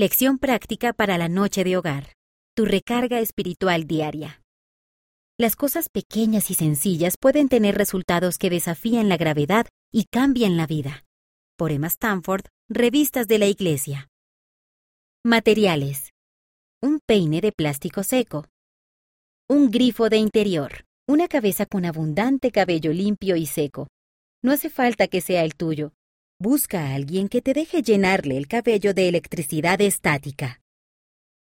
Lección práctica para la noche de hogar. Tu recarga espiritual diaria. Las cosas pequeñas y sencillas pueden tener resultados que desafían la gravedad y cambian la vida. Por Emma Stanford, Revistas de la Iglesia. Materiales. Un peine de plástico seco. Un grifo de interior. Una cabeza con abundante cabello limpio y seco. No hace falta que sea el tuyo. Busca a alguien que te deje llenarle el cabello de electricidad estática.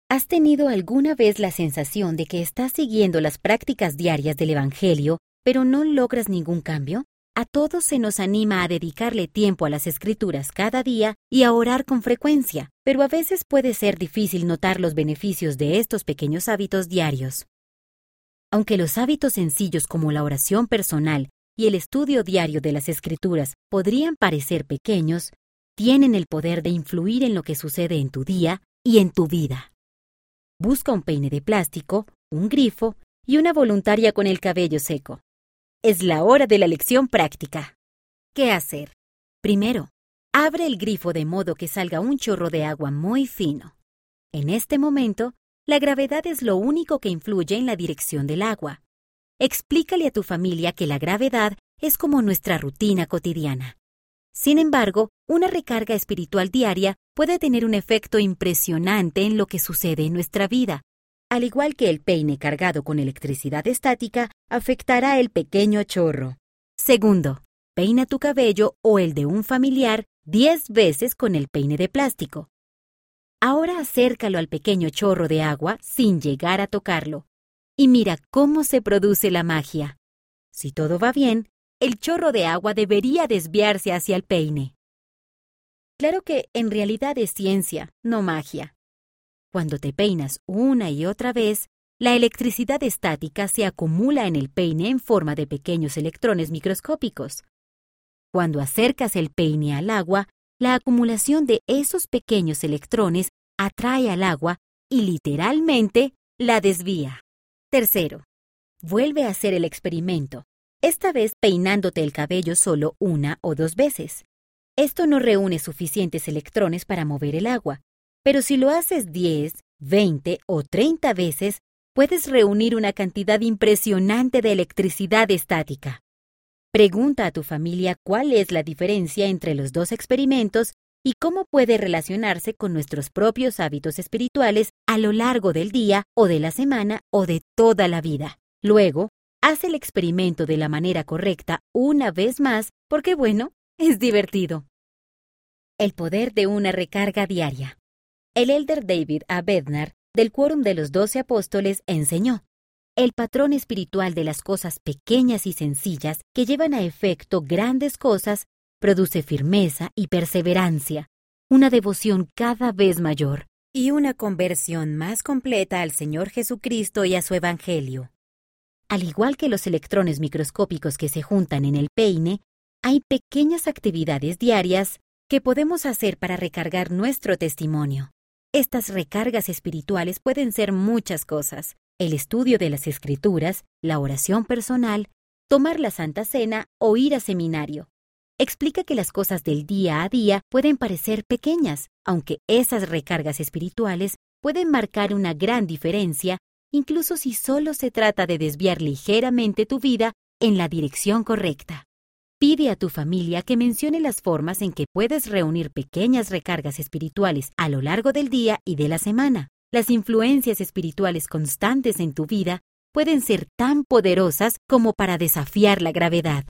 ¿Has tenido alguna vez la sensación de que estás siguiendo las prácticas diarias del Evangelio, pero no logras ningún cambio? A todos se nos anima a dedicarle tiempo a las escrituras cada día y a orar con frecuencia, pero a veces puede ser difícil notar los beneficios de estos pequeños hábitos diarios. Aunque los hábitos sencillos como la oración personal y el estudio diario de las escrituras podrían parecer pequeños, tienen el poder de influir en lo que sucede en tu día y en tu vida. Busca un peine de plástico, un grifo y una voluntaria con el cabello seco. Es la hora de la lección práctica. ¿Qué hacer? Primero, abre el grifo de modo que salga un chorro de agua muy fino. En este momento, la gravedad es lo único que influye en la dirección del agua. Explícale a tu familia que la gravedad es como nuestra rutina cotidiana. Sin embargo, una recarga espiritual diaria puede tener un efecto impresionante en lo que sucede en nuestra vida. Al igual que el peine cargado con electricidad estática, afectará el pequeño chorro. Segundo, peina tu cabello o el de un familiar 10 veces con el peine de plástico. Ahora acércalo al pequeño chorro de agua sin llegar a tocarlo y mira cómo se produce la magia. Si todo va bien, el chorro de agua debería desviarse hacia el peine. Claro que en realidad es ciencia, no magia. Cuando te peinas una y otra vez, la electricidad estática se acumula en el peine en forma de pequeños electrones microscópicos. Cuando acercas el peine al agua, la acumulación de esos pequeños electrones atrae al agua y literalmente la desvía. Tercero, vuelve a hacer el experimento, esta vez peinándote el cabello solo una o dos veces. Esto no reúne suficientes electrones para mover el agua, pero si lo haces 10, 20 o 30 veces, puedes reunir una cantidad impresionante de electricidad estática. Pregunta a tu familia cuál es la diferencia entre los dos experimentos y cómo puede relacionarse con nuestros propios hábitos espirituales a lo largo del día o de la semana o de toda la vida. Luego, haz el experimento de la manera correcta una vez más porque, bueno, es divertido. El poder de una recarga diaria. El elder David A. Bednar, del Quórum de los Doce Apóstoles, enseñó. El patrón espiritual de las cosas pequeñas y sencillas que llevan a efecto grandes cosas produce firmeza y perseverancia, una devoción cada vez mayor y una conversión más completa al Señor Jesucristo y a su Evangelio. Al igual que los electrones microscópicos que se juntan en el peine, hay pequeñas actividades diarias que podemos hacer para recargar nuestro testimonio. Estas recargas espirituales pueden ser muchas cosas. El estudio de las escrituras, la oración personal, tomar la Santa Cena o ir a seminario explica que las cosas del día a día pueden parecer pequeñas, aunque esas recargas espirituales pueden marcar una gran diferencia, incluso si solo se trata de desviar ligeramente tu vida en la dirección correcta. Pide a tu familia que mencione las formas en que puedes reunir pequeñas recargas espirituales a lo largo del día y de la semana. Las influencias espirituales constantes en tu vida pueden ser tan poderosas como para desafiar la gravedad.